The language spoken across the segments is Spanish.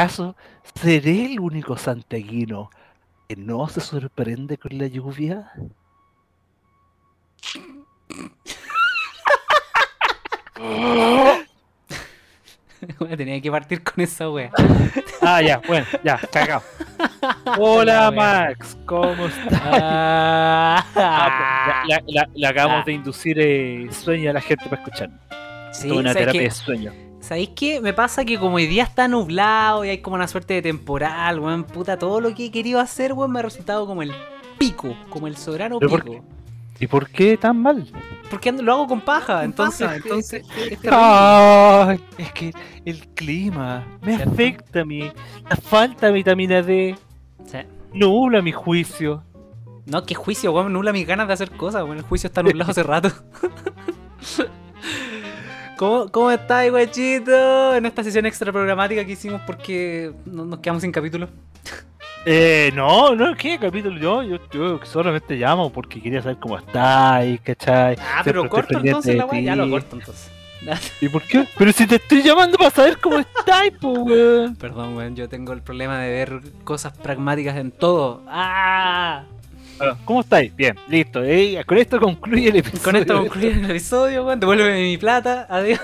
¿Acaso seré el único santiaguino que no se sorprende con la lluvia? tenía que partir con esa wea. Ah, ya, bueno, ya, cagado. Hola Max, ¿cómo estás? Ah, Ah, pues, la- la- le acabamos de inducir eh, sueño a la gente para escuchar. sí, Toda una ¿sabes terapia de sueño. ¿Sabéis qué? Me pasa que como hoy día está nublado y hay como una suerte de temporal, weón, puta, todo lo que he querido hacer, weón, me ha resultado como el pico, como el soberano ¿Pero por pico. ¿Y por qué tan mal? Porque ando- lo hago con paja, entonces, entonces es terrible. Ay, es que el clima me ¿Cierto? afecta a mí. La falta de vitamina D Sí. nubla mi juicio. No, qué juicio, weón, nula mis ganas de hacer cosas, weón, el juicio está nublado hace rato. ¿Cómo, ¿Cómo estáis, guachito? En esta sesión extra programática que hicimos porque no- nos quedamos sin capítulo. Eh, no, no, ¿qué capítulo? Yo, yo, yo solamente llamo porque quería saber cómo estáis, ¿cachai? Ah, Siempre pero estoy corto pendiente entonces de la weá, ya lo ti. corto entonces. ¿Y por qué? Pero si te estoy llamando para saber cómo estáis, po, weón. Perdón, weón, yo tengo el problema de ver cosas pragmáticas en todo. ¡Ah! Bueno, ¿Cómo estáis? Bien, listo. eh, con esto concluye el episodio. Con esto concluye el episodio, weón. Devuélveme mi plata. Adiós.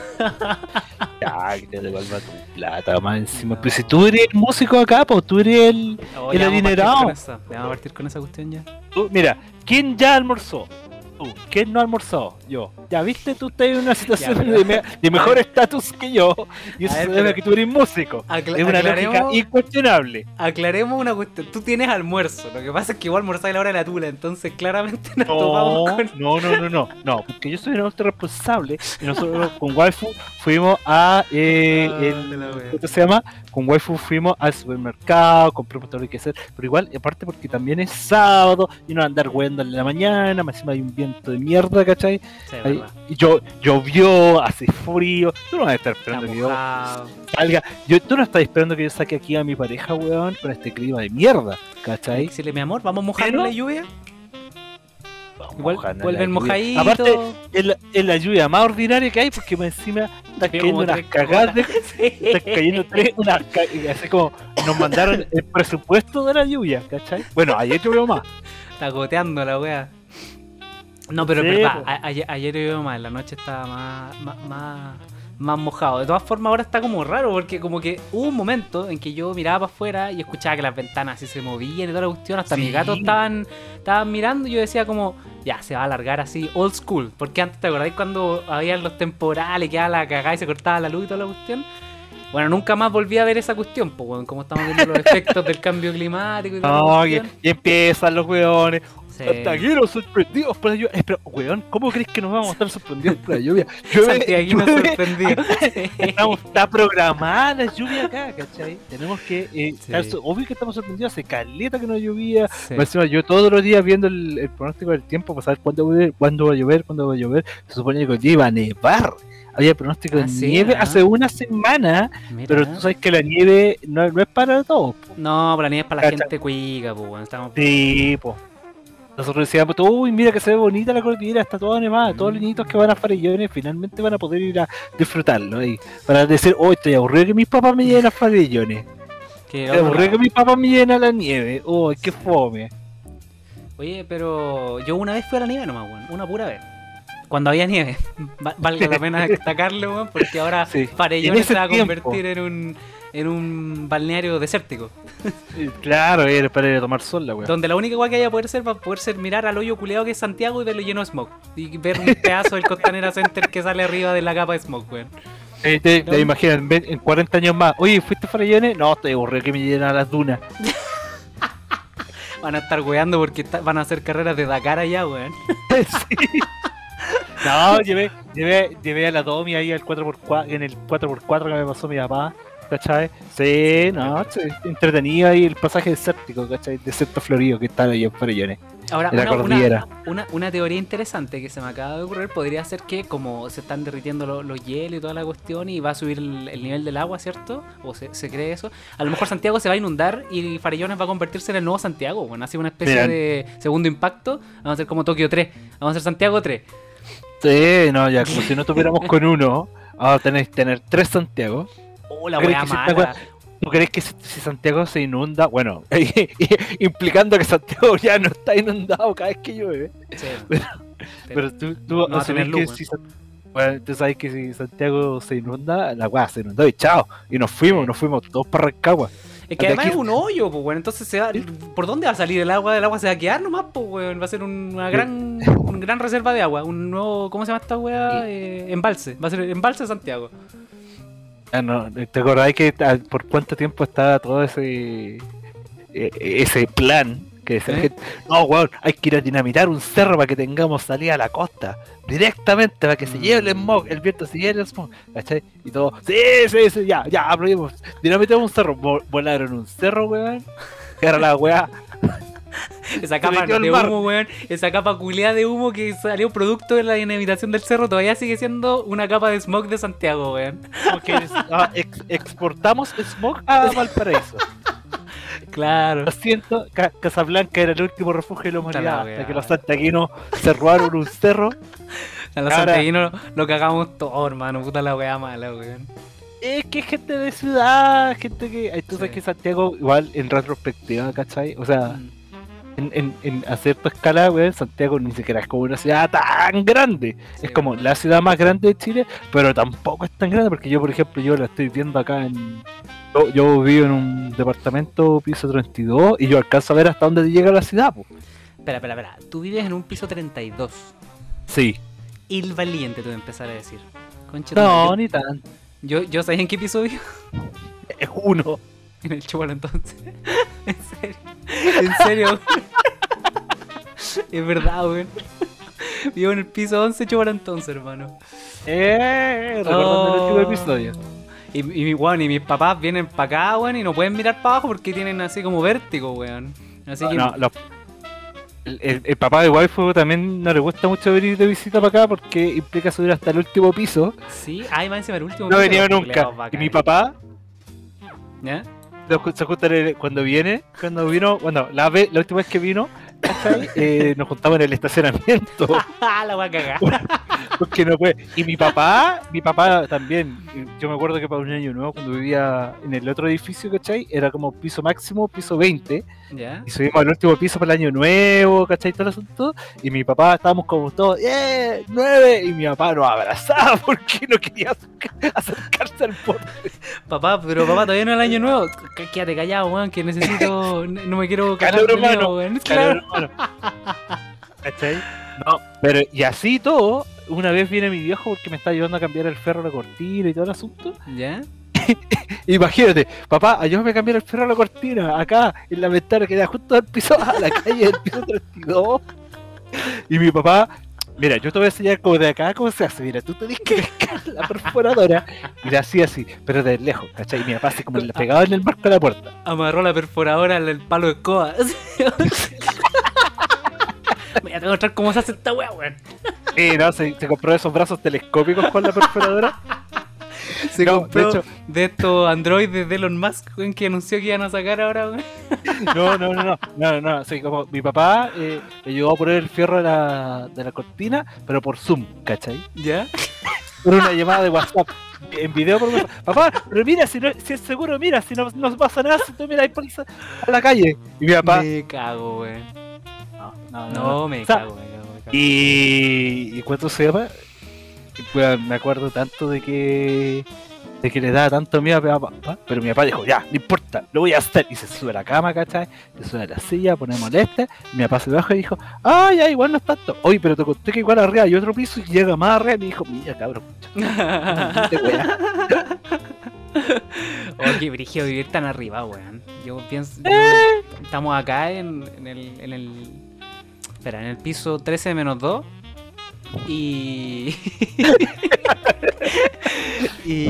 Ya, que te devuelva tu plata más encima. Pero si tú eres el músico acá, pues tú eres el, Oh, el adinerado. vamos a partir con esa cuestión ya. Tú, mira, ¿quién ya almorzó? Tú. ¿Quién no almorzó? Yo. Ya viste, tú estás en una situación pero- de, me- de mejor estatus que yo. Y eso ver, se debe pero- a que tú eres músico. Acla- es una lógica incuestionable. aclaremos una cuestión. Tú tienes almuerzo. Lo que pasa es que igual almorzás a la hora de la tula. Entonces, claramente nos topamos No, con. no, no, no, no, no, porque yo soy un adulto responsable y nosotros con Waifu fuimos a eh, Ah, el-. ¿cómo se llama? Con Waifu fuimos al supermercado, compramos todo lo que hacer, pero igual, aparte porque también es sábado y no andar hueando en la mañana, más encima hay un viento de mierda, ¿cachai? Sí, Ahí- yo, llovió, hace frío, tú no vas a estar esperando que yo salga, yo, tú no estás esperando que yo saque aquí a mi pareja, weón, con este clima de mierda, ¿cachai? decirle, mi amor, vamos a mojar la lluvia. Vuelven lluvia. mojaditos. Aparte, es la, es la lluvia más ordinaria que hay porque más encima están cayendo unas cagadas de, Sí. están cayendo tres, unas así como nos mandaron el presupuesto de la lluvia, ¿cachai? Bueno, ayer llovió más. Está goteando la wea. No, pero Sí, es verdad, ayer, ayer llovió más, en la noche estaba más, más, más, más mojado. De todas formas, ahora está como raro, porque como que hubo un momento en que yo miraba para afuera y escuchaba que las ventanas así se movían y toda la cuestión, hasta Sí. mis gatos estaban, estaban mirando y yo decía como, ya, se va a alargar así, old school. Porque antes, ¿te acordáis cuando había los temporales, quedaba la cagada y se cortaba la luz y toda la cuestión? Bueno, nunca más volví a ver esa cuestión, pues, como estamos viendo los efectos del cambio climático y toda la No, y empiezan los weones. Sí. Santiagueros sorprendidos por la lluvia. Espera, weón, ¿cómo crees que nos vamos a estar sorprendidos por la lluvia? Llueve, Santiaguino llueve, sorprendido. Sí. Estamos, está programada la lluvia acá, ¿cachai? Tenemos que. Eh, Sí. estar obvio que estamos sorprendidos. Hace caleta que no llovía. Sí. Encima, yo todos los días viendo el, el pronóstico del tiempo para saber cuándo, va a llover, cuándo va a llover, cuándo va a llover. Se supone que hoy día iba a nevar. Había pronóstico de Ah, sí, nieve hace una semana, Mira. pero tú sabes que la nieve no, no es para todos. po. No, pero la nieve es para la Cacha. gente cuica, pues, bueno, estamos... Sí, po. Nosotros decíamos, uy, mira que se ve bonita la cordillera, está toda nevada, todos los niñitos que van a Farellones finalmente van a poder ir a disfrutarlo ahí. Para decir, oh, estoy aburrido que mis papás me lleven a Farellones. Estoy aburrido que mis papás me lleven a la nieve. Oh, qué fome. Oye, pero yo una vez fui a la nieve nomás, weón, una pura vez. Cuando había nieve. Va- valga la pena destacarlo, weón, porque ahora Sí. Farellones se va a convertir en un, en un balneario desértico. Claro, era para ir a tomar sol la weá. Donde la única weá que haya poder ser va a poder ser mirar al hoyo culeado que es Santiago y verlo lleno de smog. Y ver un pedazo del Costanera Center que sale arriba de la capa de smog, weón. Eh, te, imaginas, en, ve- en 40 años más. Oye, ¿fuiste a Farellones? No, estoy aburrido que me lleven a las dunas. Van a estar weando porque está- van a hacer carreras de Dakar allá, weón. Sí. No, llevé, llevé, llevé a la Domi ahí al 4x4, en el 4x4 que me pasó mi papá, ¿cachai? Sí, no, sí, entretenido ahí el pasaje desértico, ¿cachai? Desierto florido que está ahí en Farellones, Ahora, en la una, una, cordillera. una, una teoría interesante que se me acaba de ocurrir podría ser que como se están derritiendo lo- los hielos y toda la cuestión y va a subir el, el nivel del agua, ¿cierto? O se, se cree eso. A lo mejor Santiago se va a inundar y Farellones va a convertirse en el nuevo Santiago. Bueno, así una especie Mira. de segundo impacto. Vamos a hacer como Tokio 3. Vamos a hacer Santiago 3. Sí, no, ya, como si no tuviéramos con uno, vamos a tener, tener tres Santiago. Oh, la ¿Crees wea que si esta mala. ¿Tú crees que si, Santiago se inunda? Bueno, implicando que Santiago ya no está inundado cada vez que llueve. Sí, Pero, pero tú, tú no tener que si bueno, tú sabes que si Santiago se inunda, la weá se inundó y chao. Y nos fuimos, nos fuimos todos para Rancagua. Es que De además aquí- es un hoyo, pues, weón. Entonces se va. ¿Por dónde va a salir el agua? El agua se va a quedar nomás, pues, weón. Va a ser un- una gran, una gran reserva de agua. Un nuevo. ¿Cómo se llama esta weá? Eh, embalse. Va a ser embalse de Santiago. Ah, no, ¿Te acordás que ah, por cuánto tiempo estaba todo ese eh, ese plan? Que decía ¿Eh? no, weón, hay que ir a dinamitar un cerro para que tengamos salida a la costa. Directamente, para que se lleve el smog, el viento se lleve el smog. ¿Cachai? Y todo, sí, sí, sí, ya, ya, aprobamos. Dinamitamos un cerro. Vo- Volaron un cerro, weón. Que era la weá. Esa capa de humo, weón. Esa capa culiada de humo que salió producto de la dinamitación del cerro todavía sigue siendo una capa de smog de Santiago, weón. Que ah, ex- exportamos smog a Valparaíso. Claro. Lo siento, Ca- Casablanca era el último refugio de la humanidad. Hasta que los santiaguinos se robaron un cerro. A los Ahora- santiaguinos lo cagamos todo, hermano. Puta la weá mala, weón. Es que gente de ciudad, gente que. sabes Sí. que Santiago, igual en retrospectiva, ¿cachai? O sea, Mm. En, en, en a cierta escala, weón, Santiago ni siquiera es como una ciudad tan grande. Sí, es como la ciudad más grande de Chile, pero tampoco es tan grande porque yo, por ejemplo, yo la estoy viendo acá en. Yo, yo vivo en un departamento piso 32 y yo alcanzo a ver hasta dónde llega la ciudad, po. Espera, espera, espera. Tú vives en un piso 32. Sí. Il valiente, te voy a empezar a decir. Concha tu No, ni tan. Yo, yo sabía en qué piso vivo. Es uno. En el chuval entonces. en serio. En serio. Es verdad, weón. Vivo en el piso 11 chuval entonces, hermano. Eh, recordando el último Oh. episodio. Y, y, mi- weón, y mis papás vienen para acá, weón, y no pueden mirar para abajo porque tienen así como vértigo, weón. Así que. No, los- el, el- el papá de waifu también no le gusta mucho venir de visita para acá porque implica subir hasta el último piso. Sí, ay, más encima el último No piso, venía los nunca. Y mi papá ¿Ya? Cuando viene, cuando vino, bueno, la, la última vez que vino. Eh, nos juntamos en el estacionamiento. la voy a cagar. Porque no puede. Y mi papá, mi papá también. Yo me acuerdo que para un año nuevo, cuando vivía en el otro edificio, ¿cachai? Era como piso máximo, piso 20. ¿Ya? Y subimos al último piso para el año nuevo, ¿cachai? Todo el asunto. Y mi papá estábamos como todos, ¡eh! ¡Nueve! Y mi papá nos abrazaba porque no quería acerca- acercarse al borde. Papá, pero papá, todavía no es el año nuevo. Qu- Quédate callado, weón, que necesito. No me quiero Calor humano. nuevo, ¿Cachai? No, pero y así todo, una vez viene mi viejo porque me está ayudando a cambiar el ferro a la cortina y todo el asunto. ¿Ya? Imagínate, papá, ayúdame a cambiar el ferro a la cortina, acá, en la ventana que da justo al piso, a la calle del piso 32. Y mi papá, mira, yo te voy a enseñar como de acá cómo se hace, mira, tú tenés que pescar la perforadora y la hacía así, pero de lejos, ¿cachai? Y mi papá así como le pegaba en el marco de la puerta. Amarró la perforadora al palo de escoba. Voy a mostrar cómo se hace esta weá, weón. Y no, se, se compró esos brazos telescópicos con la perforadora. Se No, de compró hecho- de estos androides de Elon Musk, weón, que anunció que iban a sacar ahora, weón. No, no, no, no, no, no, sí, como mi papá eh, me ayudó a poner el fierro de la, de la cortina, pero por Zoom, ¿cachai? ¿Ya? por una llamada de WhatsApp. En video por WhatsApp. Papá, pero mira, si, no, si es seguro, mira, si no, no pasa nada, si tú miras a la calle. Y mi papá. Me cago, weón. No, no, me cago, me cago, me cago. Y, y cuánto se llama. Pues, me acuerdo tanto de que. de que le daba tanto miedo a mi papá. Pero mi papá dijo, ya, no importa, lo voy a hacer. Y se sube a la cama, ¿cachai? Se sube a la silla, pone molesta. Mi papá se baja y dijo, ah, ya, igual no es tanto. Oye, pero te conté que igual arriba hay otro piso y llega más arriba. Y me dijo, mira, cabrón, te wea. Oye, Brigio, vivir tan arriba, weón. Yo pienso. yo- Eh. estamos acá en, en el. En el espera, en el piso 13 menos 2. Y. y.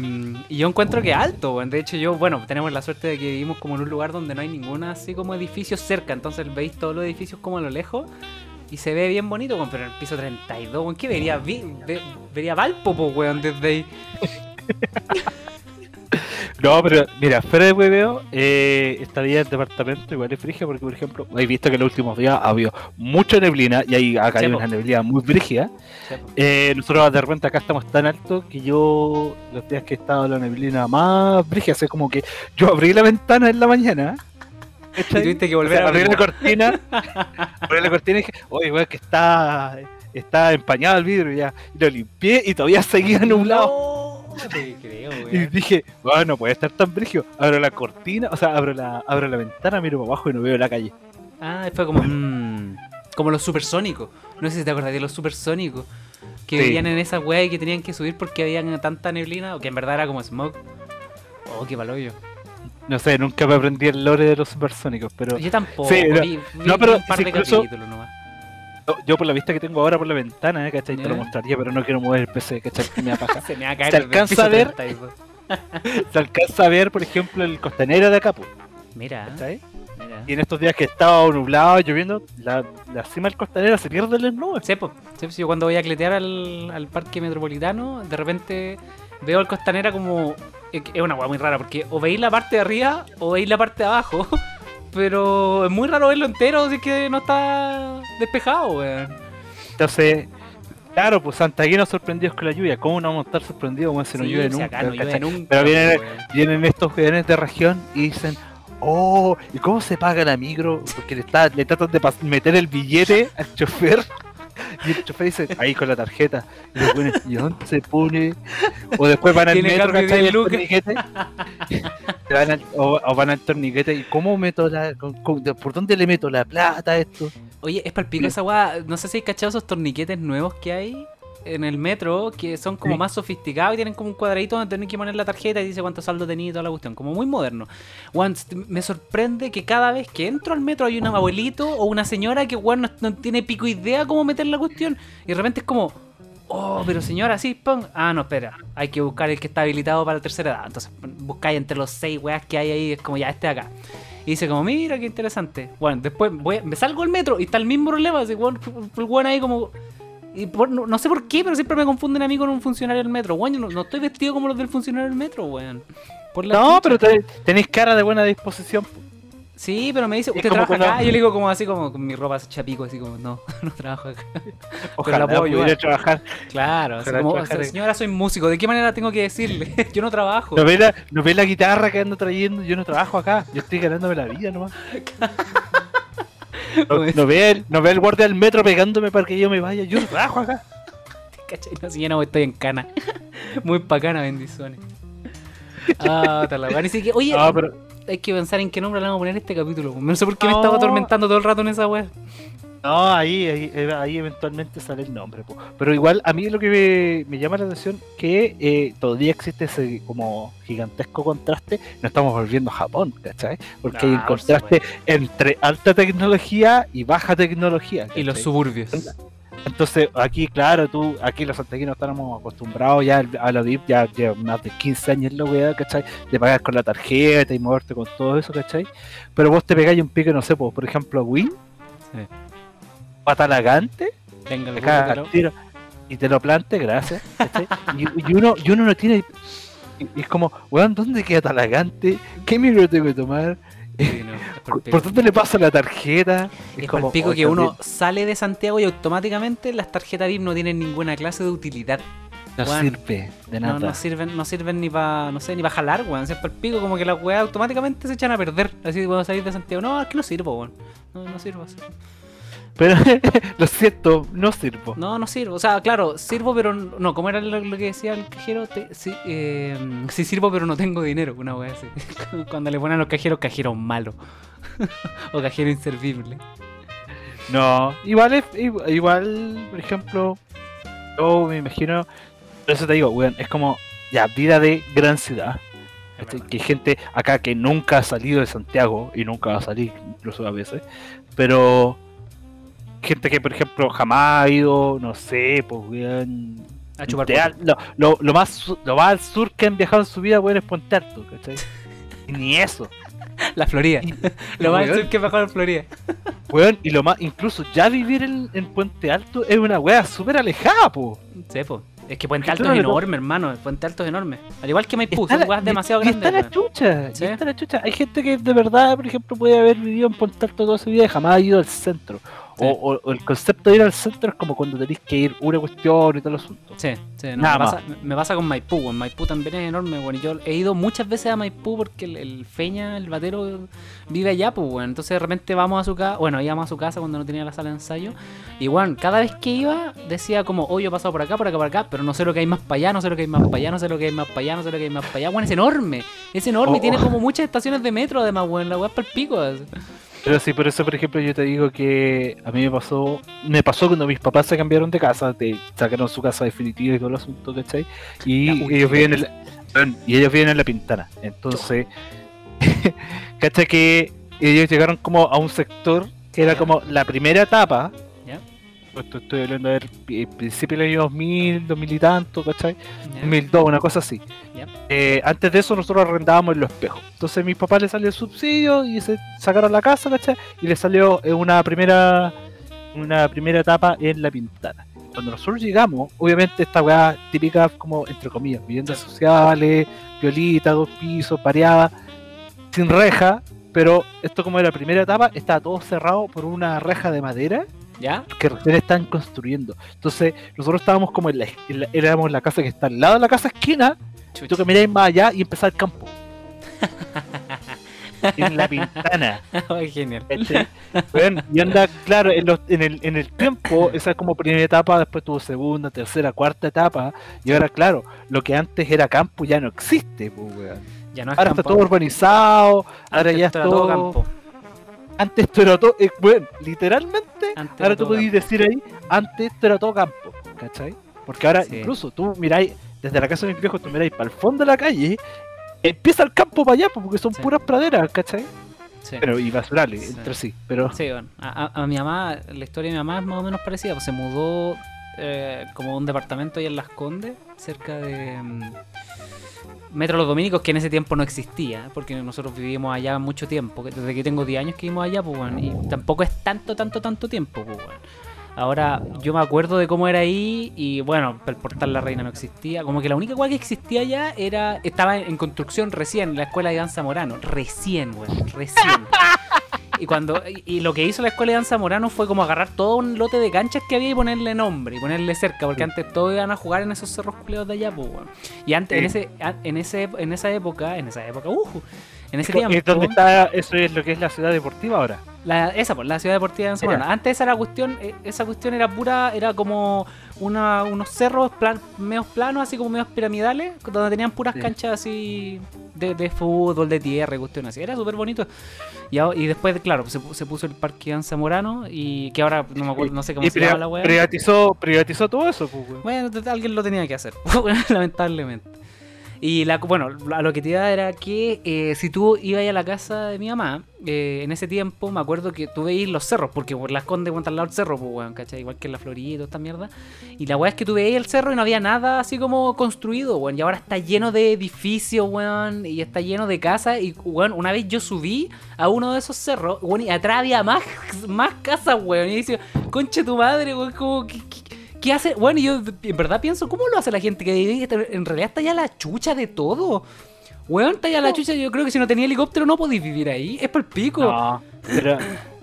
mm, y yo encuentro que alto. De hecho, yo, bueno, tenemos la suerte de que vivimos como en un lugar donde no hay ninguna así como edificios cerca. Entonces veis todos los edificios como a lo lejos. Y se ve bien bonito. Pero en el piso 32, weón, ¿qué vería? Vería Valpo, po, weón, desde ahí. No, pero mira, fuera de hueveo, eh, esta vida del departamento igual es frigia porque, por ejemplo, he visto que en los últimos días ha habido mucha neblina y ahí ha caído Sí, una neblina muy brígida. Eh, nosotros de repente acá estamos tan altos que yo, los días que he estado la neblina más brígida, así como que yo abrí la ventana en la mañana. Y tuviste que O volver sea, a abrí la cortina, abrí la cortina y dije, oye, weón, que está, está empañado el vidrio ya. Y lo limpié y todavía seguía nublado. No te creo, Y dije, bueno, no puede estar tan brígido. Abro la cortina, o sea, abro la, abro la ventana, miro para abajo y no veo la calle. Ah, fue como. mm, como los supersónicos. No sé si te acordás de los supersónicos. Que Sí. vivían en esa weá y que tenían que subir porque había tanta neblina. O que en verdad era como smog. Oh, qué paloyo. No sé, nunca me aprendí el lore de los supersónicos, pero Yo tampoco. Sí, no, vi, vi no, pero un par si de incluso- capítulos nomás. Yo por la vista que tengo ahora por la ventana, ¿eh? ¿cachai? Te lo mostraría, pero no quiero mover el PC, ¿cachai? Que me da paja. Se me va a caer ¿Se el alcanza a ver? 32. Se alcanza a ver, por ejemplo, el costanero de acá, pues, Mira, ¿cachai? mira. Y en estos días que estaba nublado, lloviendo, la, la cima del costanero se pierde en las nubes. Sí, po. Sí, pues, yo cuando voy a cletear al, al parque metropolitano, de repente veo al costanera como. Es una weá muy rara, porque o veis la parte de arriba o veis la parte de abajo. Pero es muy raro verlo entero es que no está despejado, weón. Entonces, claro, pues santaguinos sorprendidos con la lluvia. ¿Cómo no vamos a estar sorprendidos weón, si no Sí, llueve nunca? acá no llueve ¿cachai? nunca, Pero vienen, vienen estos weones de región y dicen, oh, ¿y cómo se paga la micro? Porque le, está, le tratan de meter el billete al chofer. Y el chofer dice, ahí con la tarjeta. Y los weones, ¿y dónde se pone? O después van al metro, ¿cachai? Torniquete. Van al- o, o van al torniquete y ¿cómo meto la, con- con- ¿por dónde le meto la plata a esto? Oye, es palpico esa weá. No sé si hay cachado esos torniquetes nuevos que hay en el metro que son como Sí. más sofisticados y tienen como un cuadradito donde tenés que poner la tarjeta y dice cuánto saldo tenía y toda la cuestión. Como muy moderno. St- me sorprende que cada vez que entro al metro hay un abuelito o una señora que weón no, no tiene pico idea cómo meter la cuestión. Y de repente es como. Oh, pero señora, sí, pon. Ah, no, espera. Hay que buscar el que está habilitado para la tercera edad. Entonces buscáis entre los seis weas que hay ahí. Es como ya este acá. Y dice como, mira qué interesante. Bueno, después voy me salgo del metro y está el mismo problema. Así, el weón ahí como... Y por- no, no sé por qué, pero siempre me confunden a mí con un funcionario del metro. Weón, yo no, no estoy vestido como los del funcionario del metro, weón. Por la No, chucha. pero te- tenéis cara de buena disposición. po. Sí, pero me dice, ¿usted trabaja acá? Y yo le digo como así, como con mi ropa chapico, así como, no, no trabajo acá. Ojalá la puedo ayudar. trabajar. Claro, así como, trabajar señora, soy músico, ¿de qué manera tengo que decirle? yo no trabajo. ¿No ve, la, ¿No ve la guitarra que ando trayendo? Yo no trabajo acá. Yo estoy ganándome la vida nomás. No, no ve el, no ve el guardia del metro pegándome para que yo me vaya. Yo trabajo acá. ¿Cachai? No, si ya no estoy en cana. Muy bacana, bendiciones. Ah, tal la siquiera- Oye, No, pero hay que pensar en qué nombre le vamos a poner a este capítulo. No sé por qué me estaba atormentando todo el rato en esa weá. No, ahí, ahí, eh, ahí eventualmente sale el nombre. po. Pero igual a mí lo que me, me llama la atención que eh, todavía existe ese como gigantesco contraste. No estamos volviendo a Japón, ¿cachai? Porque hay un por contraste entre alta tecnología y baja tecnología. Y los suburbios. Entonces, aquí, claro, tú, aquí los santaquinos estamos acostumbrados ya a la VIP, ya lleva más de 15 años la weá, ¿cachai? De pagar con la tarjeta y moverte con todo eso, ¿cachai? Pero vos te pegáis un pique, no sé, pues, por ejemplo, a Win, Sí. Patalagante, Venga, te cagas al tiro y te lo plante, gracias. Y, y uno, y uno no tiene. y- es como, weón, ¿dónde queda Talagante? ¿Qué micro tengo que tomar? Sí, no, es ¿Por dónde le paso la tarjeta? Es como, palpico oh, que uno sale de Santiago y automáticamente las tarjetas VIP no tienen ninguna clase de utilidad. No sirve de nada. No, no sirven, no sirven ni para, no sé, ni para jalar, weón. Es palpico como que las weas automáticamente se echan a perder. Así cuando salir de Santiago. No, es que no sirvo, weón. No, no sirvo así. Pero lo siento, no sirvo. No, no sirvo. O sea, claro, sirvo, pero no. ¿Cómo era lo, lo que decía el cajero? Te- sí, eh, sí sirvo, pero no tengo dinero. Una wea así. Cuando le ponen a los cajeros, cajero malo. o cajero inservible. No, igual es, igual, por ejemplo, yo me imagino, por eso te digo, weón, es como, ya, vida de gran ciudad. Que hay gente acá que nunca ha salido de Santiago y nunca va a salir, incluso a veces, pero gente que, por ejemplo, jamás ha ido, no sé, pues, weón. A chupar lo, lo, lo más, su- lo más al sur que han viajado en su vida, weón, es Puente Alto, ¿cachai? Y ni eso. La Florida. Y- Lo más weón, sur que mejor en Florida. Weón, y lo más, incluso ya vivir en, en Puente Alto es una wea súper alejada, po. Sí, po. Es que Puente Alto es enorme, hermano. Puente Alto es enorme. Al igual que Maipú, son la- weas demasiado grandes. Está la chucha, Sí. está la chucha. Hay gente que de verdad, por ejemplo, puede haber vivido en Ponte Alto toda su vida y jamás ha ido al centro. Sí. O, el concepto de ir al centro es como cuando tenéis que ir una cuestión y todo el asunto. Sí, sí, no, Nada me, más. pasa, me pasa con Maipú, weón. Maipú también es enorme. Y yo he ido muchas veces a Maipú porque el, el Feña, el batero, vive allá, pues, weón. Entonces de repente vamos a su casa, bueno, íbamos a su casa cuando no tenía la sala de ensayo. Y, weón, cada vez que iba decía como, oh, yo he pasado por acá, por acá, por acá, pero no sé lo que hay más para allá, no sé lo que hay más para allá, no sé lo que hay más para allá, no sé lo que hay más para allá. Weón, es enorme, es enorme y Oh, tiene oh. como muchas estaciones de metro, además, weón. La weá es para el pico. así. Pero sí, por eso, por ejemplo, yo te digo que a mí me pasó, me pasó cuando mis papás se cambiaron de casa, te sacaron su casa definitiva y todo el asunto, ¿cachai? Y ellos viven en la, y ellos viven en la Pintana. Entonces, ¿cachai? Que ellos llegaron como a un sector que era como la primera etapa. Esto estoy hablando de principio del año 2000, 2000 y tanto, ¿cachai? Ya. 2002, una cosa así. Eh, antes de eso nosotros arrendábamos en los espejos. Entonces a mis papás les salió el subsidio y se sacaron la casa, ¿cachai? Y les salió eh, una primera una primera etapa en la pintana. Cuando nosotros llegamos, obviamente esta weá típica como entre comillas, viviendas sociales, violita, dos pisos, pareada, sin reja, pero esto como era la primera etapa, estaba todo cerrado por una reja de madera ¿Ya? que recién están construyendo. Entonces, nosotros estábamos como en la, en la- éramos la casa que está al lado de la casa esquina, y tú que miráis más allá y empezar el campo. en la pintana. Ay, Genial. Weón, y anda, claro, en, los- en el, en el tiempo, esa es como primera etapa, después tuvo segunda, tercera, cuarta etapa, y ahora, claro, lo que antes era campo ya no existe, pues, weón. Ya no es Ahora está todo urbanizado, ahora ya esto es era todo, campo. Antes esto era todo, eh, bueno, literalmente, Antes ahora tú podías decir ahí, antes esto era todo campo, ¿cachai? Porque ahora Sí. incluso tú miráis, desde la casa de mis viejos, tú miráis para el fondo de la calle, empieza el campo para allá, porque son Sí. puras praderas, ¿cachai? Sí. Pero y basurales entre sí, pero Sí, bueno, a, mi mamá, la historia de mi mamá es más o menos parecida, pues se mudó eh, como a un departamento ahí en Las Condes, cerca de mm, Metro Los Dominicos, que en ese tiempo no existía, porque nosotros vivimos allá mucho tiempo, desde que tengo 10 años que vivimos allá, pues bueno, y tampoco es tanto, tanto, tanto tiempo, pues bueno. Ahora, yo me acuerdo de cómo era ahí y bueno, el portal La Reina no existía. Como que la única cosa que existía allá era. Estaba en construcción recién, la escuela de Iván Zamorano. Recién, weón, recién. Y cuando y, lo que hizo la escuela de Dan Zamorano fue como agarrar todo un lote de canchas que había y ponerle nombre y ponerle cerca, porque antes todos iban a jugar en esos cerros culeos de allá, pues. Y antes, en ese, en ese, en esa época, en esa época, uh, en ese es tiempo, donde está, eso es lo que es la ciudad deportiva ahora. la, esa, pues, la ciudad deportiva de Dan Zamorano. Era. Antes esa era cuestión, eh, esa cuestión era pura, era como una, unos cerros plan, medios planos, así como medios piramidales, donde tenían puras Sí. canchas así de, de fútbol, de tierra y cuestiones así. Era súper bonito. Y, y después, claro, se, pu- se puso el parque Dan Zamorano y que ahora no me acuerdo, no sé cómo y se llama la weá. privatizó, privatizó todo eso, pues. Bueno, alguien lo tenía que hacer, lamentablemente. Y la, bueno, a lo que te iba era que eh, si tú ibas a la casa de mi mamá, eh, en ese tiempo me acuerdo que tú veías los cerros, porque por las condes cuentan al lado del cerro, pues weón, ¿cachai? Igual que en la Florida y toda esta mierda. Y la weá es que tú veías el cerro y no había nada así como construido, weón. Y ahora está lleno de edificios, weón, y está lleno de casas. Y, weón, una vez yo subí a uno de esos cerros, weón, y atrás había más, más casas, weón. Y dice, conche tu madre, weón, como que- ¿Qué hace? Bueno, yo en verdad pienso, ¿cómo lo hace la gente que? Este- En realidad está ya la chucha de todo. Weón, está ya la chucha. Yo creo que si no tenía helicóptero no podéis vivir ahí. Es por el pico. No, pero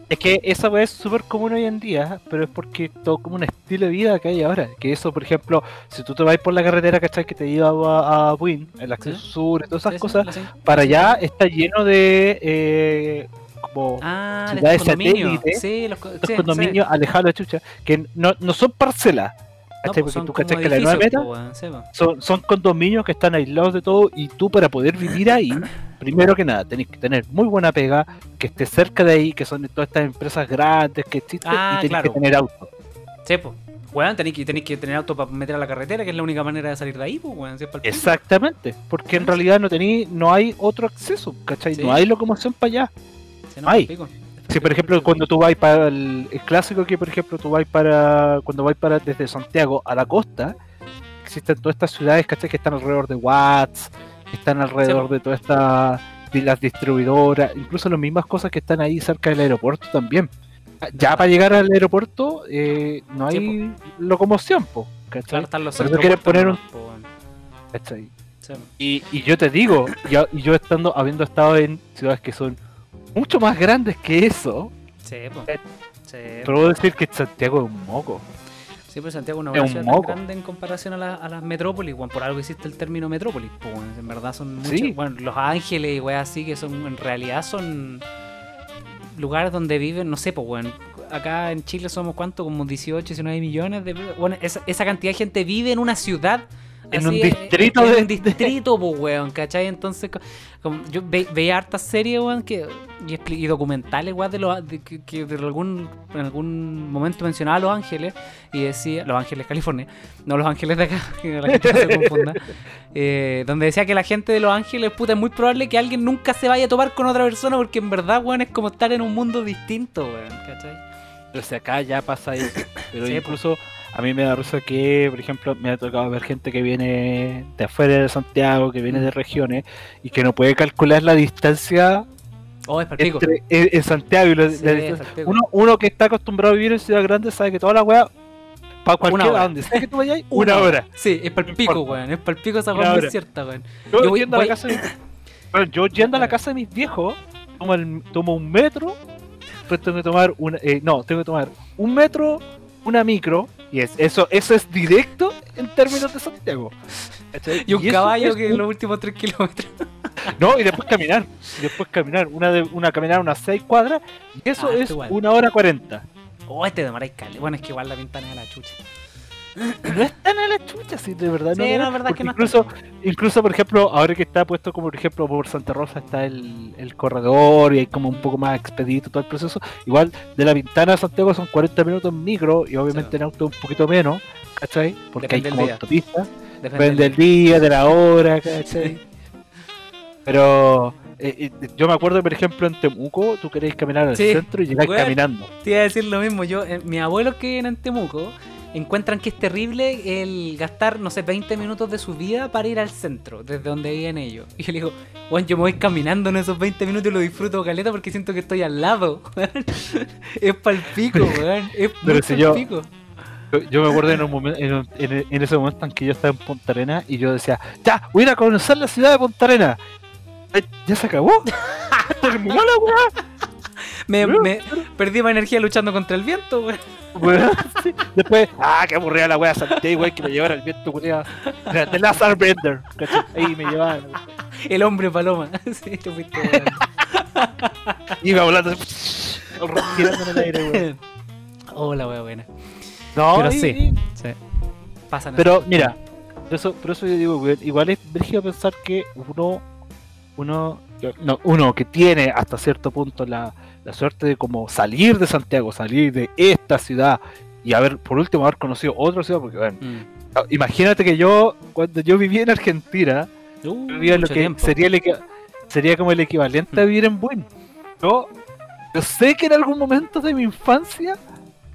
es que esa weá es súper común hoy en día, pero es porque todo como un estilo de vida que hay ahora. Que eso, por ejemplo, si tú te vas por la carretera, ¿cachai? Que te lleva a, Buin, el acceso Sí. sur y todas esas Sí, cosas, para allá está lleno de eh, como Ah, de ciudades estos condominios. satélite, Sí, los sí, condominios alejados de chucha, que no, no son parcelas. pues porque son tú cachai que la nueva meta weón, sí, po. son, son condominios que están aislados de todo y tú para poder vivir ahí, primero que nada, tenés que tener muy buena pega, que esté cerca de ahí, que son todas estas empresas grandes que existen Ah, y tenés claro. que tener auto. Sí, po. Weón, tenéis que, tenéis que tener auto para meter a la carretera, que es la única manera de salir de ahí, pues, si pico. Exactamente, porque en realidad no tení, no hay otro acceso, ¿cachai? Sí. No hay locomoción para allá. Sí, no, Ay. pa'l pico. Si por ejemplo cuando tú vas para el, el clásico que por ejemplo tú vas para cuando vas para desde Santiago a la costa, existen todas estas ciudades, ¿cachai? Que están alrededor de Watts, que están alrededor Sí. de todas estas las distribuidoras, incluso las mismas cosas que están ahí cerca del aeropuerto también. Ya para llegar al aeropuerto eh, no Sí, hay locomoción, po, ¿cachai? Claro, están los Pero. Sí. Y, y yo te digo, ya- y yo estando, habiendo estado en ciudades que son mucho más grandes que eso, Sí, po. Sí, pero puedo decir que Santiago es un moco. Sí, pero Santiago es una Es buena un ciudad grande en comparación a, la- a las metrópolis, weón. Por algo existe el término metrópolis, po, weón. En verdad son muchos. Sí. Bueno, Los Ángeles y weas así que son, en realidad son lugares donde viven, no sé, pues, weón. Acá en Chile somos cuánto, como 18, 19 millones de. Bueno, esa, esa cantidad de gente vive en una ciudad. En un distrito en de- un distrito, pues, weón, ¿cachai? Entonces, co- como yo ve- veía hartas series, weón, que, y, y documentales, weón, de, los, de que, que de algún, en algún momento mencionaba a Los Ángeles y decía, Los Ángeles, California, no Los Ángeles de acá, que la gente no se confunda, eh, donde decía que la gente de Los Ángeles, puta, es muy probable que alguien nunca se vaya a topar con otra persona porque en verdad, weón, es como estar en un mundo distinto, weón, ¿cachai? Pero si acá ya pasa eso. Pero Sí, incluso a mí me da risa que, por ejemplo, me ha tocado ver gente que viene de afuera de Santiago, que viene de regiones, y que no puede calcular la distancia Oh, es entre en, en Santiago y la, Sí, la es. Uno, uno que está acostumbrado a vivir en ciudad grande sabe que toda la weá, para cualquier hora. donde sea que tú vayas, una hora. Sí, es palpico, importa. weón, es palpico esa Una weón muy hora. cierta, weón. Yo, Yo voy- yendo a la casa de, Bueno, yo yendo a la casa de mis viejos, tomo, el- tomo un metro, después tengo que tomar una, eh, no, tengo que tomar un metro, una micro, y es, eso, eso es directo en términos de Santiago. ¿cachai? Y un caballo es que un- los últimos 3 kilómetros. No, y después caminar, y después caminar, una de una caminar unas 6 cuadras, y eso Ah, es esto igual. una hora 40. Oh, este demoráis cali. Bueno, es que igual la ventana es la chucha. No es tan a la chucha, sí, de verdad. Sí, no, verdad incluso, incluso, por ejemplo, ahora que está puesto como, por ejemplo, por Santa Rosa está el, el corredor y hay como un poco más expedito todo el proceso. Igual, de la Ventana a Santiago son 40 minutos en micro y obviamente Sí. en auto un poquito menos, ¿cachai? Porque Depende hay como día. autopistas, Depende depende del día, de la hora, ¿cachai? Pero eh, eh, yo me acuerdo, por ejemplo, en Temuco, tú queréis caminar al Sí, centro y weón. caminando. Te iba a decir lo mismo. Yo, eh, mis abuelos que viven en Temuco encuentran que es terrible el gastar, no sé, 20 minutos de su vida para ir al centro, desde donde viven ellos. Y yo le digo, bueno, yo me voy caminando en esos 20 minutos y lo disfruto caleta porque siento que estoy al lado. weón. es palpico, weón. Es Pero si yo-. Yo, yo me acuerdo en, un momento, en, un- en- en ese momento en que yo estaba en Punta Arena y yo decía, ya, voy a ir a conocer la ciudad de Punta Arena. ¿Ya se acabó? ¿Terminó la weá? Me, me perdí más energía luchando contra el viento, weón. Weón, sí. Después, ah, qué aburrida la weá, salté, weón, que me llevara el viento, culiado. The Last Airbender, ¿cachai? Ahí me llevaban. El hombre paloma. sí, te fuiste, weón. Iba volando, girando en el aire, weón. Hola, weón, buena. No, Pero y- sí. y- Sí. Pasan Pero mira, por eso, por eso yo digo, weón, igual es brígido pensar que uno, uno, no, uno que tiene hasta cierto punto la, la suerte de como salir de Santiago, salir de esta ciudad y haber, por último, haber conocido otra ciudad, porque bueno, Mm. imagínate que yo, cuando yo vivía en Argentina, Uh, vivía lo que tiempo. Sería, el sería como el equivalente a vivir en Buin. Yo, yo sé que en algún momento de mi infancia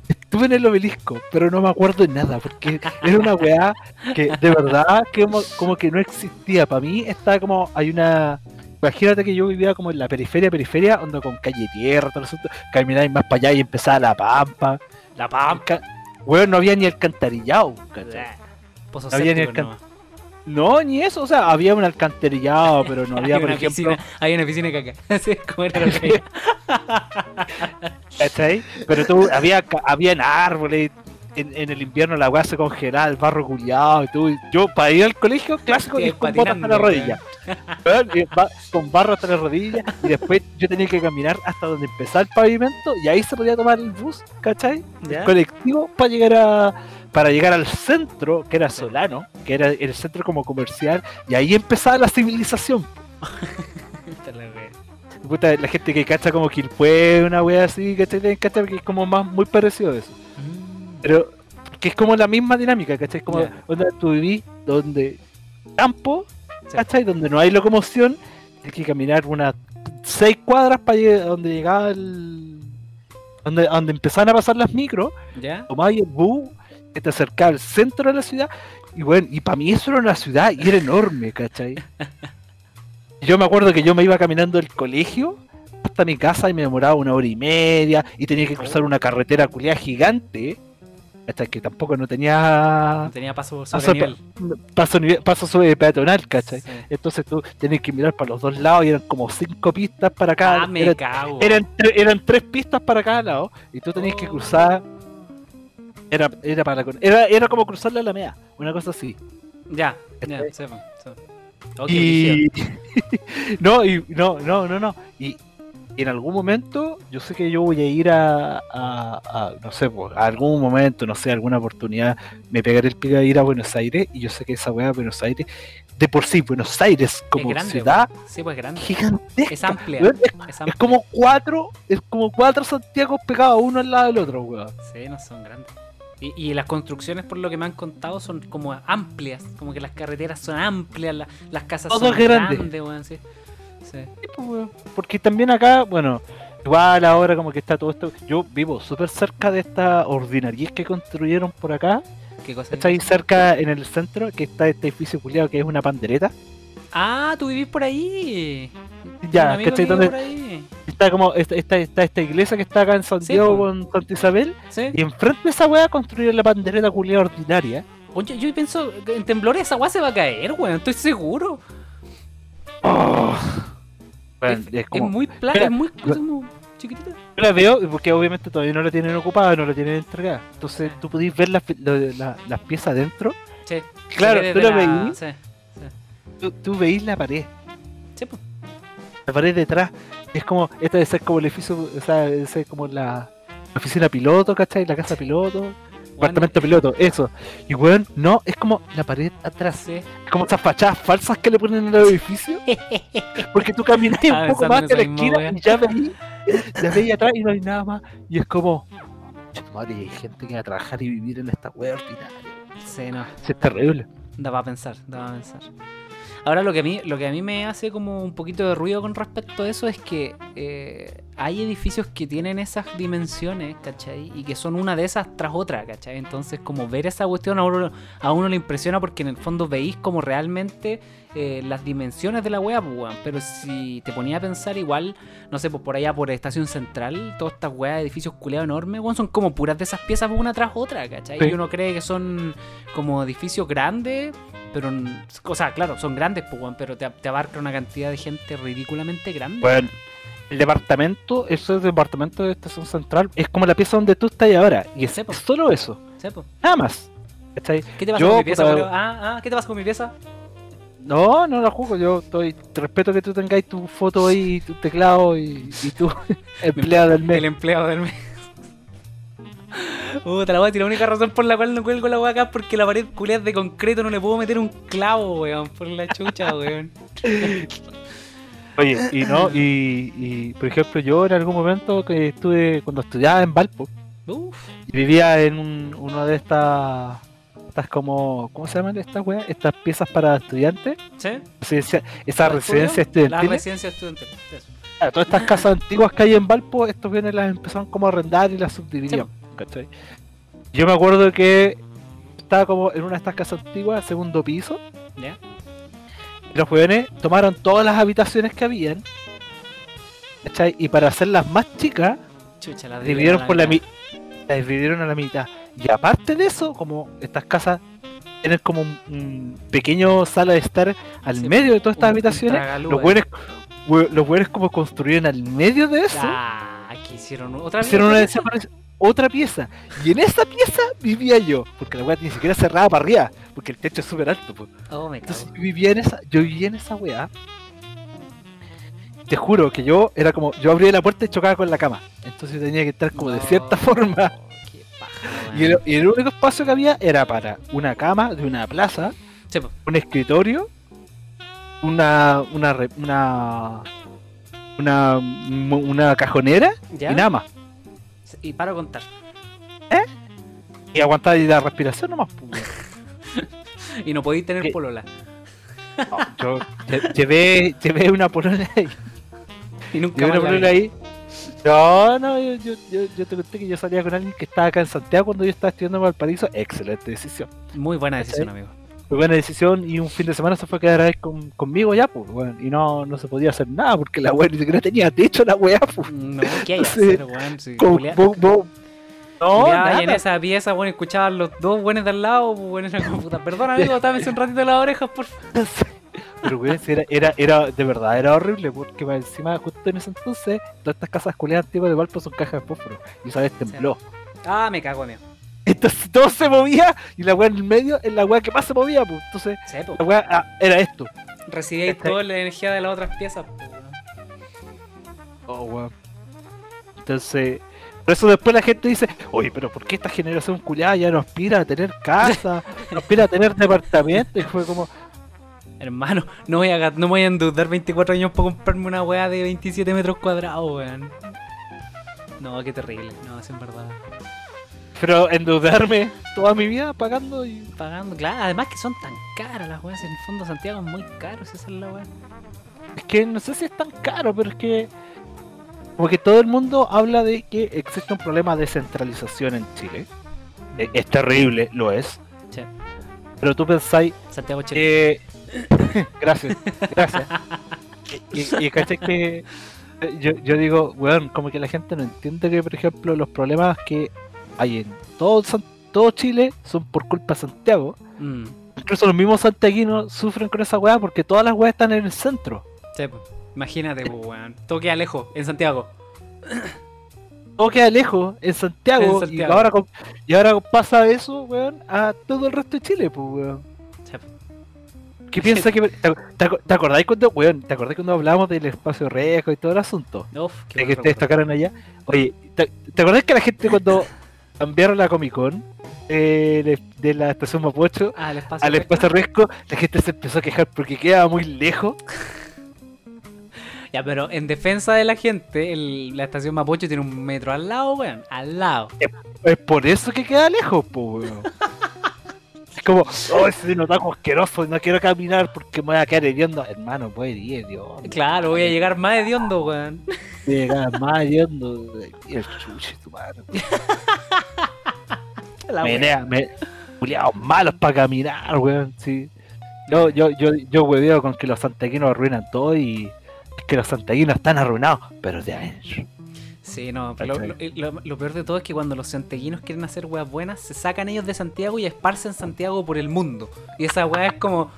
estuve en el obelisco, pero no me acuerdo de nada, porque era una weá que de verdad que como, como que no existía. Para mí está como, hay una... Imagínate que yo vivía como en la periferia, periferia, onda con calle tierra, todo asunto, camináis más para allá y empezaba la pampa. La pampa. Weón, no había ni alcantarillado, ¿cachai? Pozo Había ni alcan-. No, ni eso, o sea, había un alcantarillado, pero no había, por ejemplo, piscina, hay una piscina de caca. Es como era lo que había. ¿Cachai? Pero tú, había, habían árboles, en, en el invierno la weá se congelaba, el barro culiado y tú. Yo para ir al colegio, clásico, ir con botas hasta la rodilla. Y con barro hasta la rodilla, y después yo tenía que caminar hasta donde empezaba el pavimento, y ahí se podía tomar el bus, ¿cachai? ¿Ya? El colectivo para llegar a. Para llegar al centro, que era Solano, que era el centro como comercial, y ahí empezaba la civilización. La wea. Puta, la gente que cacha como Quilpue, una wea así, ¿cachai? Cacha que es como más muy parecido a eso. Pero que es como la misma dinámica, ¿cachai? Como Ya. donde tú vivís, donde campo. ¿cachai? Donde no hay locomoción, hay que caminar unas seis cuadras para llegar donde llegaba el. Donde, donde empezaban a pasar las micros, ¿Ya? tomabas el bus, que te acercaba al centro de la ciudad, y bueno, y para mí eso era una ciudad y era enorme, ¿cachai? Yo me acuerdo que yo me iba caminando del colegio hasta mi casa y me demoraba una hora y media y tenía que cruzar una carretera culiada gigante Hasta que tampoco no tenía No tenía paso paso, sobre nivel. paso, nivel- paso sobre peatonal, ¿cachai? Sí. Entonces tú tenías que mirar para los dos lados y eran como cinco pistas para cada Ah, me eran, cago. eran, tre- eran tres pistas para cada lado y tú tenías que Oh. cruzar. Era, era, para la- era, era como cruzar la alameda, una cosa así. Ya, ya, qué brígido. y no, y no, no, no, no. Y en algún momento, yo sé que yo voy a ir a, a- a, no sé, pues, a algún momento, no sé, alguna oportunidad, me pegaré el pique a ir a Buenos Aires y yo sé que esa weá Buenos Aires, de por sí, Buenos Aires como grande, ciudad. Sí, pues grande. gigantesca. Es amplia. es, Es es amplia. como cuatro, es como cuatro Santiago pegados uno al lado del otro, weón. Sí, no son grandes. Y, y las construcciones, por lo que me han contado, son como amplias. Como que las carreteras son amplias, la- las casas Todo son es grande. grandes, weón, sí. Sí. Sí, pues, weón. Porque también acá, bueno, igual ahora como que está todo esto. Yo vivo súper cerca de esta ordinariez que construyeron por acá. ¿Qué cosa? Está ahí cerca en el centro, que está este edificio culiado que es una pandereta. Ah, tú vivís por ahí. Ya, ¿cachai? vive Donde está como esta, esta, esta, esta iglesia que está acá en San Diego po. con Santa Isabel. ¿Sí? Y enfrente de esa weá construyeron la pandereta culiada ordinaria. Oye, yo pienso que en temblores esa weá se va a caer, weón. Estoy seguro. Oh. Bueno, es, es como, es muy plana, es muy como chiquitita. Yo la veo porque obviamente todavía no la tienen ocupada, no la tienen entregada. Entonces tú podéis ver las, la- las piezas adentro. Sí. Claro, tú la- veís, Sí, tú, tú veís la pared. sí, pues. la pared detrás es como, esta debe ser como el edificio, o sea, debe ser como la oficina piloto, ¿cachai? La casa piloto, departamento piloto, eso. Y weón, no, es como la pared atrás, Sí. es como esas fachadas falsas que le ponen en el edificio, porque tú caminas un poco pensando más que la esquina y ya veis, ya veis atrás y no hay nada más, y es como, "Che, madre, hay gente que va a trabajar y vivir en esta wea ordinaria. Sí, no. Sí, es terrible. Da para pensar, da para pensar. Ahora lo que a mí, lo que a mí me hace como un poquito de ruido con respecto a eso es que eh, hay edificios que tienen esas dimensiones, ¿cachai? Y que son una de esas tras otra, ¿cachai? Entonces como ver esa cuestión a uno, a uno le impresiona porque en el fondo veis como realmente eh, las dimensiones de la wea, pues. Pero si te ponía a pensar igual, no sé, pues por allá por Estación Central, todas estas weas de edificios culeados enormes, weón, son como puras de esas piezas una tras otra, ¿cachai? Sí. Y uno cree que son como edificios grandes, pero, o sea, claro, son grandes, pues, weón, pero te, te abarca una cantidad de gente ridículamente grande. Bueno, el departamento, eso es el departamento de estación central, es como la pieza donde tú estás ahora, y es solo eso, pues. nada más. ¿Qué te pasa Yo, con mi pieza, puta? Ah, ah, ¿qué te pasa con mi pieza? No, no la juego, yo estoy, te respeto que tú tengáis tu foto ahí, tu teclado y, y tu empleado del mes. El empleado del mes. Puta, la voy a tirar. La única razón por la cual no cuelgo la weá acá es porque la pared culeada es de concreto, no le puedo meter un clavo, weón, por la chucha, weón. Oye, y no, y, y, por ejemplo yo en algún momento que estuve, cuando estudiaba en Valpo, Uf, y vivía en un, una de estas, estas como, ¿cómo se llaman estas weas? Estas piezas para estudiantes, ¿sí? residencia- esa ¿La residencia estudio? La estudiantil. residencia estudiantil. Claro, todas estas casas antiguas que hay en Valpo, estos bienes las empezaron como a arrendar y las subdividieron, ¿cachai? Yo me acuerdo que estaba como en una de estas casas antiguas, segundo piso, ¿Ya? Los jóvenes tomaron todas las habitaciones que habían, ¿cachai? Y para hacerlas más chicas, Chucha, la dividieron por la mitad. dividieron a la mitad. Y aparte de eso, como estas casas tienen como un, un pequeño sala de estar al Sí, medio de todas estas un- habitaciones, los ahí. buenos, los buenos como construyeron al medio de eso. Ah, aquí hicieron otra hicieron una otra pieza. Y en esa pieza vivía yo. Porque la weá ni siquiera cerraba para arriba. Porque el techo es súper alto. Oh, cago. Entonces yo vivía en esa, yo vivía en esa weá. Te juro que yo era como, yo abría la puerta y chocaba con la cama. Entonces tenía que estar como de cierta forma. qué paja, Y el, weón. y el único espacio que había era para una cama de una plaza, Sí, un escritorio, una una una una, una cajonera ¿Ya? y nada más. Y paro a contar. Y aguantar y la respiración nomás. pues. Y no podéis tener ¿Qué? polola. No, yo lle- llevé, llevé una polola ahí. Y nunca Llevé más una la polola ahí. No, no, yo, yo, yo, yo te conté que yo salía con alguien que estaba acá en Santiago cuando yo estaba estudiando en Valparaíso. Excelente decisión. Muy buena decisión, amigo. Muy buena decisión y un fin de semana se fue a quedar ahí con- conmigo ya, pues, weón. Y no, no se podía hacer nada porque la weá ni siquiera tenía techo la weá, pues. No, ¿qué hay que Sí. hacer, weón? Si No, y en esa pieza, bueno, escuchaban los dos buenos de al lado, pues, bueno, era como, puta, perdón amigo, támense un ratito las orejas, por favor. Pero weón, era, era, era, de verdad, era horrible, porque encima, justo en ese entonces, todas estas casas culiadas antiguas de Valpo son cajas de fósforo. Y esa vez tembló. Ah, me cago, amigo. Entonces todo se movía y la weá en el medio es la weá que más se movía, pues. Entonces, Sí, la weá ah, era esto. Recibíais Este- toda la energía de las otras piezas, weón. Oh, weón. Entonces, por eso después la gente dice, oye, pero ¿por qué esta generación culiada ya no aspira a tener casa, no aspira a tener departamento? Y fue como, Hermano, no voy, a, no voy a endeudar 24 años para comprarme una weá de 27 metros cuadrados, weón. No, qué terrible. No, es en verdad. Pero endeudarme toda mi vida pagando y... Pagando, claro. Además que son tan caras las weas. En el fondo Santiago es muy caro, si esa es la weá. Es que no sé si es tan caro, pero es que... Como que todo el mundo habla de que existe un problema de centralización en Chile. E- Es terrible, lo es. Sí. Pero tú pensáis Santiago Chile. que... gracias, gracias. Y, y, y caché que... Yo, yo digo, weón, como que la gente no entiende que, por ejemplo, los problemas que hay en todo, todo Chile son por culpa de Santiago. Mm, Incluso los mismos santiaguinos sufren con esa weá porque todas las weas están en el centro. sí, po. Imagínate, po, weón. Todo queda lejos, en Santiago. Todo queda lejos en Santiago, En Y, ahora, y ahora pasa eso, weón, a todo el resto de Chile, pues, weón. Sí, po. ¿Qué piensa que... ¿Te, te, ac- te acordáis cuando, weón, te acordáis cuando hablábamos del espacio rejo y todo el asunto? Uf, de que ustedes tocaron allá. Oye, ¿te, te acordás que la gente cuando cambiaron la Comic Con eh, de, la estación Mapocho Ah, el espacio. al espacio Riesgo, la gente se empezó a quejar porque quedaba muy lejos? Ya, pero en defensa de la gente, el- la estación Mapocho tiene un metro al lado, weón. Al lado. Es por eso que queda lejos, pues, weón. Es como, oh, ese notaco asqueroso, no quiero caminar porque me voy a quedar hediondo. Hermano, puede ir, Dios. Claro, voy a llegar más hediondo, weón. Llegar más hediondo. Y el chuche, tu madre. Menea, me. Culiados malos para caminar, weón, sí. Yo, yo, yo, yo hueveo con que los santiaguinos arruinan todo y es que los santiaguinos están arruinados, pero de adentro. Sí, no, pero lo, lo peor de todo es que cuando los santiaguinos quieren hacer weas buenas, se sacan ellos de Santiago y esparcen Santiago por el mundo. Y esa wea es como,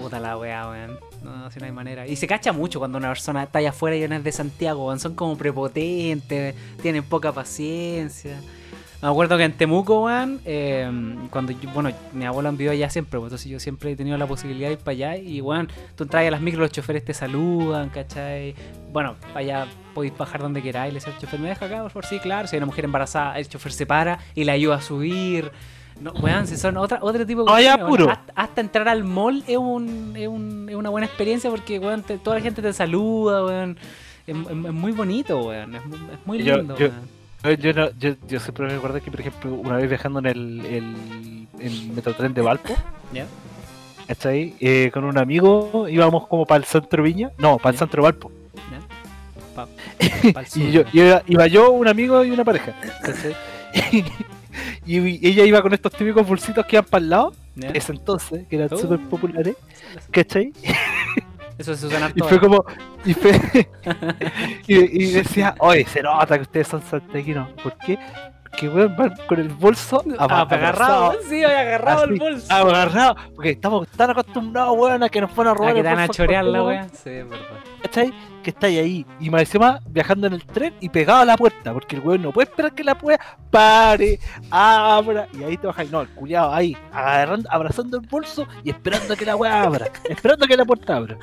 puta la wea, weón. No, si no hay manera. Y se cacha mucho cuando una persona está allá afuera y no es de Santiago, weón. Son como prepotentes, tienen poca paciencia. Me acuerdo que en Temuco, weón, eh, cuando yo- bueno, mi abuelo envió allá siempre, pues, entonces yo siempre he tenido la posibilidad de ir para allá y, weón, tú entras a las micros, los choferes te saludan, ¿cachai? Bueno, allá podéis bajar donde queráis, le al chofer, ¿me deja acá, por favor? Sí, claro, si hay una mujer embarazada, el chofer se para y la ayuda a subir. No, weón, si son otra, otro tipo de weón. puro. Hasta, hasta entrar al mall es, un, es, un- es una buena experiencia porque, weón, te- toda la gente te saluda, weón. Es, es- es muy bonito, weón. Es, muy- es muy Yo- lindo, yo- weón. Yo, no- yo, yo siempre me acuerdo que, por ejemplo, una vez viajando en el, el, el metrotren de Valpo, ¿Ya? ¿cachai? Eh, con un amigo íbamos como para el centro Viña, no, para el centro Valpo. Pa- sur, Y yo, iba, iba yo, un amigo y una pareja. y ella iba con estos típicos bolsitos que iban para el lado, ese entonces, que eran Oh. súper populares, ¿cachai? Eso se usa en Y fue como. Y, fue, y, y decía, oye, se nota que ustedes son santiaguinos. ¿Por qué? Porque weón van con el bolso agarrado, sí, agarrado el así, bolso. Agarrado. Porque estamos tan acostumbrados, weón, a que nos fueran a robar que el te van a chorear la wea. Sí, es verdad. ¿Cachai? Que estáis ahí. Y más encima viajando en el tren y pegado a la puerta. Porque el weón no puede esperar que la puerta pare, abra. Y ahí te bajáis. No, el culiado ahí, agarrando, abrazando el bolso y esperando a que la weá abra. esperando a que la puerta abra.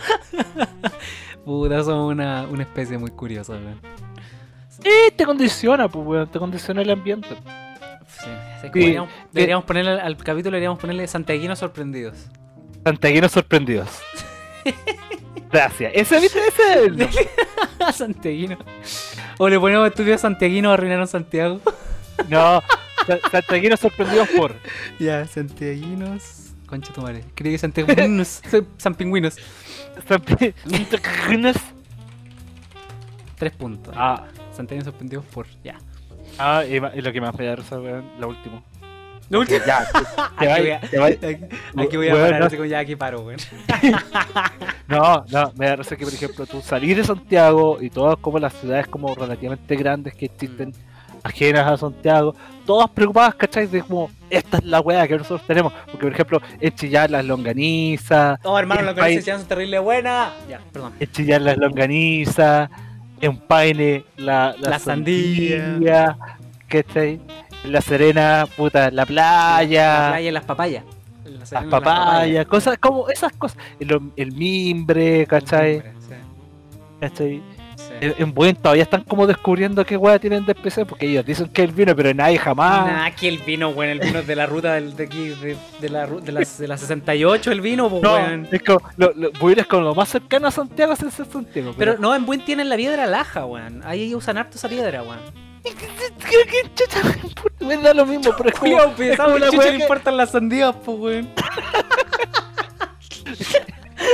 Puta, somos una, una especie muy curiosa, weón. Y te condiciona, pues weón, te condiciona el ambiente. Sí, Sí, deberíamos, deberíamos ponerle al, al capítulo deberíamos ponerle santiaguinos sorprendidos. Santiaguinos sorprendidos. Gracias. Ese, ¿viste? Ese es el. Santiaguino. O le ponemos estudios santiaguinos arruinaron Santiago. No, sa- santiaguinos sorprendidos por. Ya, santiaguinos. Concha tu madre. Creí que santiaguinos. San Pingüinos. Santi- Santiaguinos. Tres puntos. Ah, Santiaguinos sorprendidos por. Ya. ah y, y lo que me va a fallar, weón, lo último. Lo último. Ya, te, Aquí voy a- Aquí, aquí voy a parar, no. así como ya aquí paro, weón. No, no, me da risa que, por ejemplo, tú salir de Santiago y todas como las ciudades como relativamente grandes que existen ajenas a Santiago, todas preocupadas, ¿cachai? De como, esta es la weá que nosotros tenemos. Porque, por ejemplo, en chillar las longanizas, Oh, hermano, El lo que país- son terrible buena. Ya, perdón. en chillar las longanizas, en Paine la, la, La sandía. sandía, ¿cachai? La Serena, puta, la playa. La playa y las papayas. La las papayas, cosas como esas cosas, el, el mimbre, ¿cachai? Sí, ¿Cachai? Sí. En, en Buen todavía están como descubriendo qué weá tienen de especial, porque ellos dicen que es el vino, pero nadie jamás. Nah, que el vino, weón, el vino es de la ruta del, de aquí, de, de la, de, las, de la 68, el vino, pues, no, weón. es como, lo, es como lo más cercano a Santiago es el Santiago. Pero no, en Buen tienen la piedra laja, weón. Ahí usan harto esa piedra, weón. me da lo mismo, pero es como, Cuidado, pensaba la chucha le importan las sandías, pues, weón.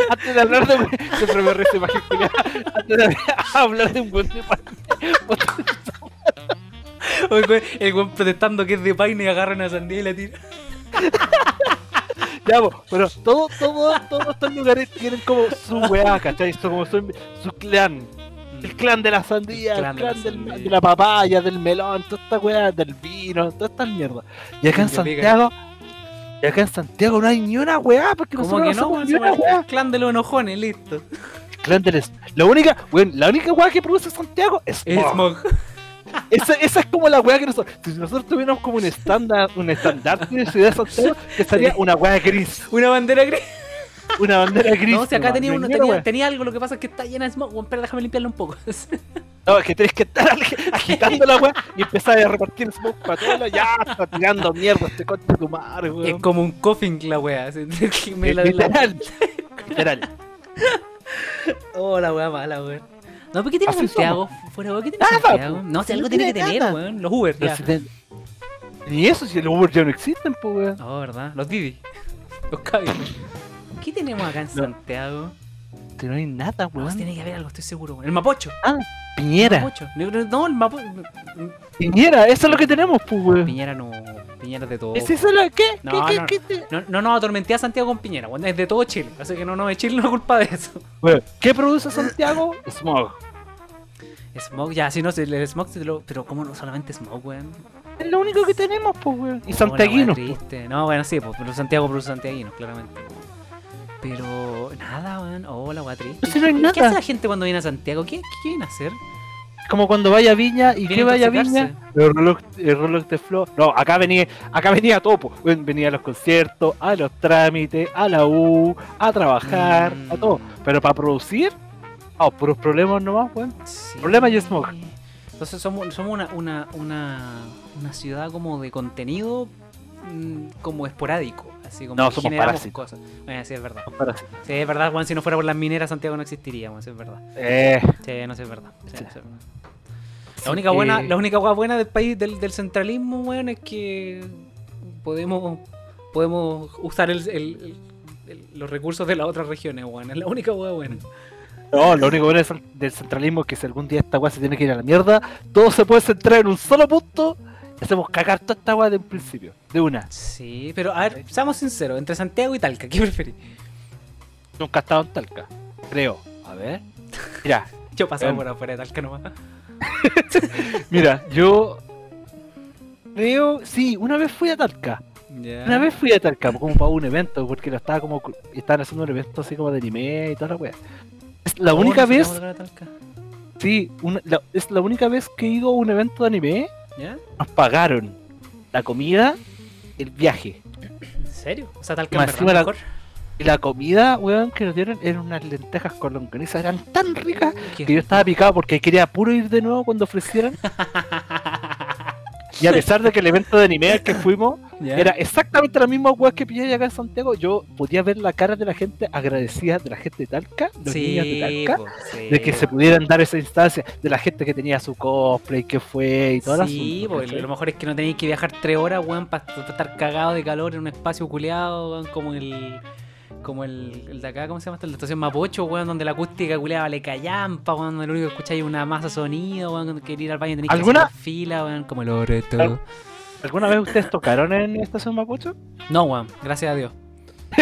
antes de hablar de siempre me resta imagen antes de hablar de un buen de weón, El weón protestando que es de paine y agarra una sandía y la tira. Ya, pero todo, todo, todos estos lugares tienen como su weá, ¿cachai? Son como su, su clan. El clan de la sandía, el clan clan, de la del- sandía. de la papaya, del melón, toda esta weá, del vino, toda esta mierda. Y acá en Que pica. Y acá en Santiago no hay ni una weá, porque ¿Cómo nosotros que no, somos weón? ni una weá. el clan de los enojones, listo. El clan del es- La única, weón, la única weá que produce Santiago es smog. Esa, esa es como la weá que nosotros. Si nosotros tuviéramos como un estándar, un estandarte de ciudad de Santiago, que estaría una weá gris. Una bandera gris. Una bandera gris. No, si acá tenía, uno, tenía, weá. tenía algo, lo que pasa es que está llena de smog. Weón, pero déjame limpiarlo un poco. No, es que tenés que estar agitando la weá y empezar a repartir smoke para lados. Ya, está tirando mierda este coche de tu madre, es weón. como un coffin la la- Literal. Literal. Oh, la wea mala, weón. No, ¿por qué tiene Santiago? Fuera, weón, ¿qué tiene Nada, Santiago? po. No, si algo tiene que tener, weón. Los Uber, ya. Ni eso, si los Uber ya no existen, pues weón. No, ¿verdad? Los Didi. Los Cabify. ¿Qué tenemos acá en No. Santiago? Si no hay nada, No, weón. tiene que haber algo, estoy seguro, weón. El Mapocho. Piñera. Mapocho. No, no, No, el Mapocho. Piñera, eso es lo que tenemos, pues weón. Piñera no. Piñera es de todo. ¿Es eso lo que? No, ¿Qué, no. qué, qué, No, no nos atormenté a Santiago con Piñera, weón. Es de todo Chile. Así que no, no, es Chile no es culpa de eso. Weón, ¿Qué produce Santiago? Smog. Smog, ya, sí, no el smog, pero ¿cómo no solamente smog, weón? Es lo único que tenemos, pues weón. Y No, santiaguinos. triste. No, bueno, sí, pues, pero Santiago produce santiaguinos, claramente. Pero nada, weón. Oh, la weá triste. No hay ¿Qué nada. hace la gente cuando viene a Santiago? ¿Qué, qué viene a hacer? Como cuando vaya a Viña y que a vaya a. Viña, el reloj, el reloj de flor. No, acá venía, acá venía pues. Weón, Venía a los conciertos, a los trámites, a la U, a trabajar, a Mm. todo. Pero para producir, oh, puros problemas nomás, weón. Sí. Problema y smog. Entonces somos, somos una, una, una, una ciudad como de contenido mm, como esporádico. Así como No, somos parásitos. cosas. Bueno, sí, es verdad. Sí, es verdad, Juan. Si no fuera por las mineras, Santiago no existiría, Juan. Sí, es verdad. Eh, Sí, no sé, es verdad. Sí, Sí. no es verdad. La única buena, la única hueá buena del país del, del centralismo, weón, es que podemos podemos usar el, el- el- los recursos de las otras regiones, weón. Es la única hueá buena. no, lo único bueno del centralismo es que si algún día esta weá se tiene que ir a la mierda, todo se puede centrar en un solo punto hacemos cagar toda esta weá de un principio, de una. Sí, pero a ver, seamos sinceros, entre Santiago y Talca, ¿qué preferís? Nunca he estado en Talca, creo. A ver. Mira, Yo pasaba Em. por afuera de Talca nomás. Mira, yo creo, sí, una vez fui a Talca. Una vez fui a Talca como para un evento, porque lo estaba como estaban haciendo un evento así como de anime y toda la wea. Es la Oh, única vez, sí, una- la- es la única vez que he ido a un evento de anime, ¿Ya? nos pagaron la comida, el viaje. ¿En serio? O sea, en encima verdad la- mejor. Y la comida, weón, que nos dieron eran unas lentejas con longaniza, eran tan ricas que yo estaba picado porque quería puro ir de nuevo cuando ofrecieran. Y a pesar de que el evento de anime al que fuimos Era exactamente la misma weá que pillé acá en Santiago. Yo podía ver la cara de la gente agradecida de la gente de Talca, los niños de Sí, Talca, po, sí, de que se pudieran dar esa instancia, de la gente que tenía su cosplay, que fue y todo el Sí, asunto, po, ¿cachai? lo mejor es que no tenéis que viajar tres horas, weón, para estar cagado de calor en un espacio culeado, weón, como el. Como el, el de acá, ¿cómo se llama? La estación Mapocho, weón, donde la acústica culeada vale callampa, weón, donde lo único que escucháis es una masa de sonido, weón, cuando queréis ir al baño tenéis que ¿Alguna- hacer fila, weón, como el Oreto. Al- ¿Alguna vez ustedes tocaron en Estación Mapocho? No, weón, gracias a Dios.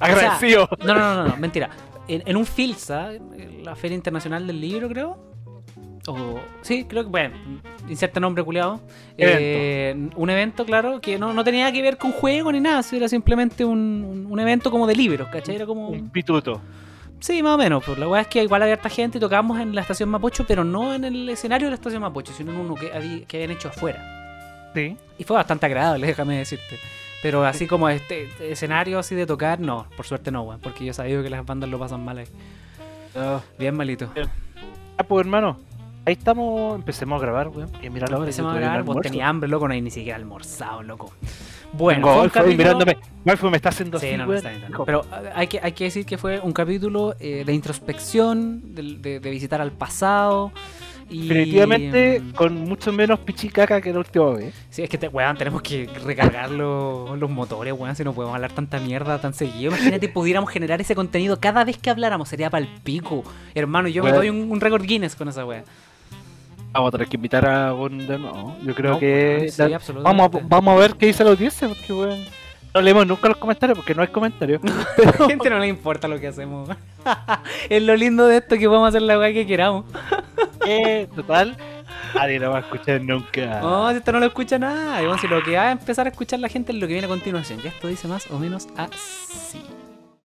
Agradecido. No, no, no, no, no, mentira. En, en un FILSA, la Feria Internacional del Libro, creo, o sí, creo que, bueno, inserta nombre culiado. Eh, un evento, claro, que no, no tenía que ver con juego ni nada, era simplemente un, un- evento como de libros, ¿cachai? Era como... Un pituto. Sí, más o menos. Pues la weá es que igual había harta gente y tocábamos en la estación Mapocho, pero no en el escenario de la estación Mapocho, sino en uno que, habí- que habían hecho afuera. Sí. Y fue bastante agradable, déjame decirte. Pero así como este, este escenario así de tocar, no, por suerte no, weón, porque yo he sabido que las bandas lo pasan mal ahí. Bien malito. Ah, pues hermano, ahí estamos, empecemos a grabar, weón. Y mira la hora. Empecemos a grabar, vos tenías hambre, loco, no hay ni siquiera almorzado, loco. Bueno, Tengo fue un Golfo ahí capítulo- mirándome. Golfo me está haciendo Sí, así, no, no está Pero eh, hay que, hay que decir que fue un capítulo eh, de introspección, de, de- de visitar al pasado. Y, Definitivamente mm, con mucho menos pichicaca que la última vez. Sí, es que te, weón, tenemos que recargar los, los motores, weón, si no podemos hablar tanta mierda tan seguido. Imagínate, pudiéramos generar ese contenido cada vez que habláramos, sería para el pico. Hermano, yo me Weón. doy un, un récord Guinness con esa weá. Vamos a tener que invitar a Gon de nuevo. Yo creo No, que. weón, sí, la- absolutamente. vamos, a, vamos a ver qué dice la audiencia, porque weón. No leemos nunca los comentarios porque no hay comentarios. A la gente no le importa lo que hacemos. es lo lindo de esto que podemos hacer la weá que queramos. Eh, total, nadie lo va a escuchar nunca. No, si esto no lo escucha nada. Bueno, si lo que va a empezar a escuchar la gente es lo que viene a continuación. Ya esto dice más o menos así.